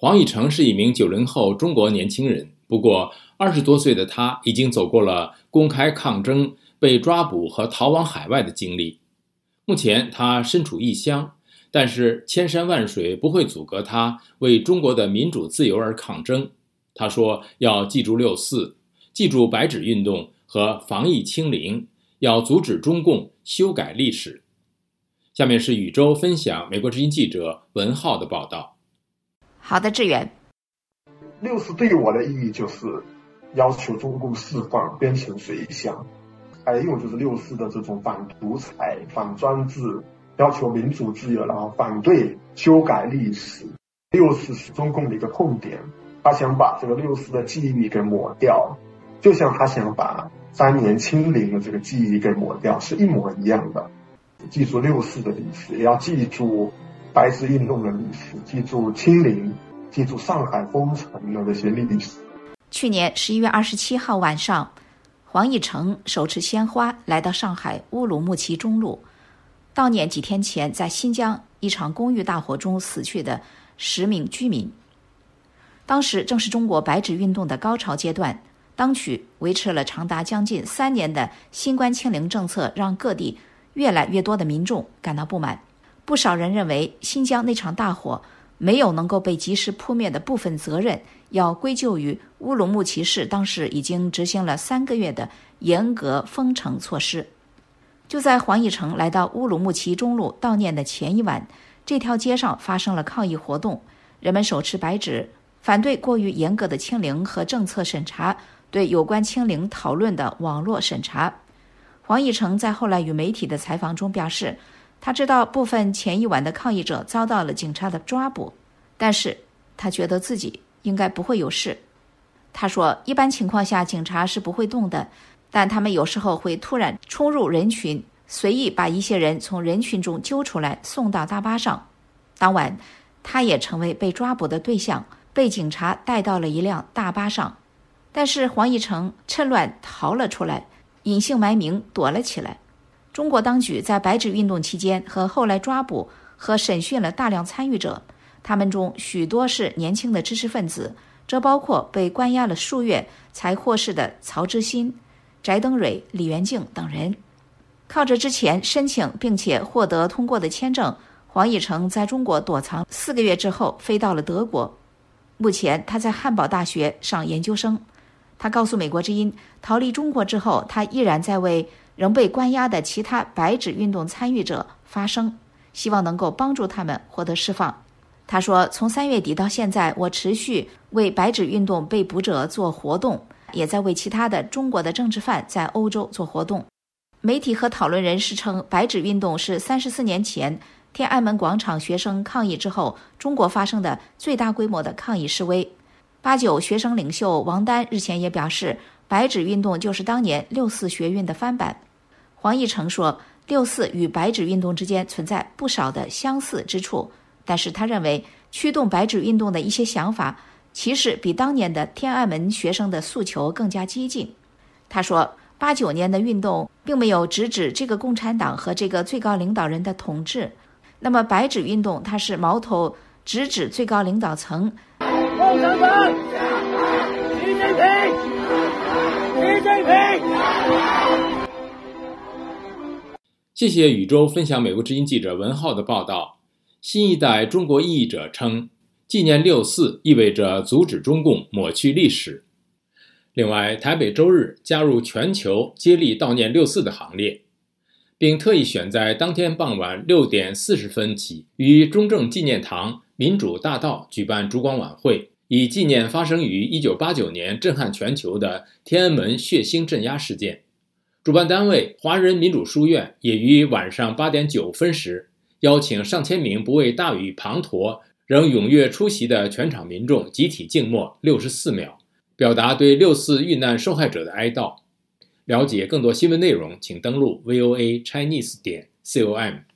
黄义成是一名九零后中国年轻人，不过二十多岁的他已经走过了公开抗争、被抓捕和逃往海外的经历。目前他身处异乡，但是千山万水不会阻隔他为中国的民主自由而抗争。他说：“要记住六四，记住白纸运动和防疫清零，要阻止中共修改历史。”下面是宇宙分享美国之音记者文浩的报道。好的，志远。六四对于我的意义就是要求中共释放边城水乡，还有就是六四的这种反独裁、反专制，要求民主自由，然后反对修改历史。六四是中共的一个痛点，他想把这个六四的记忆给抹掉，就像他想把三年清零的这个记忆给抹掉，是一模一样的。记住六四的历史，也要记住。白纸运动的历史，记住清零，记住上海封城的这些历史。去年十一月二十七号晚上，黄义成手持鲜花来到上海乌鲁木齐中路，悼念几天前在新疆一场公寓大火中死去的十名居民。当时正是中国白纸运动的高潮阶段，当局维持了长达将近三年的新冠清零政策，让各地越来越多的民众感到不满。不少人认为，新疆那场大火没有能够被及时扑灭的部分责任，要归咎于乌鲁木齐市当时已经执行了三个月的严格封城措施。就在黄义成来到乌鲁木齐中路悼念的前一晚，这条街上发生了抗议活动，人们手持白纸，反对过于严格的清零和政策审查，对有关清零讨论的网络审查。黄义成在后来与媒体的采访中表示。他知道部分前一晚的抗议者遭到了警察的抓捕，但是他觉得自己应该不会有事。他说，一般情况下警察是不会动的，但他们有时候会突然冲入人群，随意把一些人从人群中揪出来送到大巴上。当晚，他也成为被抓捕的对象，被警察带到了一辆大巴上。但是黄义成趁乱逃了出来，隐姓埋名躲了起来。中国当局在白纸运动期间和后来抓捕和审讯了大量参与者，他们中许多是年轻的知识分子，这包括被关押了数月才获释的曹之新、翟登蕊、李元静等人。靠着之前申请并且获得通过的签证，黄义成在中国躲藏四个月之后飞到了德国。目前他在汉堡大学上研究生。他告诉美国之音，逃离中国之后，他依然在为。仍被关押的其他白纸运动参与者发声，希望能够帮助他们获得释放。他说：“从三月底到现在，我持续为白纸运动被捕者做活动，也在为其他的中国的政治犯在欧洲做活动。”媒体和讨论人士称，白纸运动是三十四年前天安门广场学生抗议之后，中国发生的最大规模的抗议示威。八九学生领袖王丹日前也表示，白纸运动就是当年六四学运的翻版。黄义成说：“六四与白纸运动之间存在不少的相似之处，但是他认为驱动白纸运动的一些想法，其实比当年的天安门学生的诉求更加激进。”他说：“八九年的运动并没有直指这个共产党和这个最高领导人的统治，那么白纸运动它是矛头直指最高领导层。”共产党，谢谢宇宙分享美国之音记者文浩的报道。新一代中国异议者称，纪念六四意味着阻止中共抹去历史。另外，台北周日加入全球接力悼念六四的行列，并特意选在当天傍晚六点四十分起，于中正纪念堂民主大道举办烛光晚会，以纪念发生于一九八九年震撼全球的天安门血腥镇压事件。主办单位华人民主书院也于晚上八点九分时，邀请上千名不畏大雨滂沱仍踊跃出席的全场民众集体静默六十四秒，表达对六四遇难受害者的哀悼。了解更多新闻内容，请登录 voa chinese 点 com。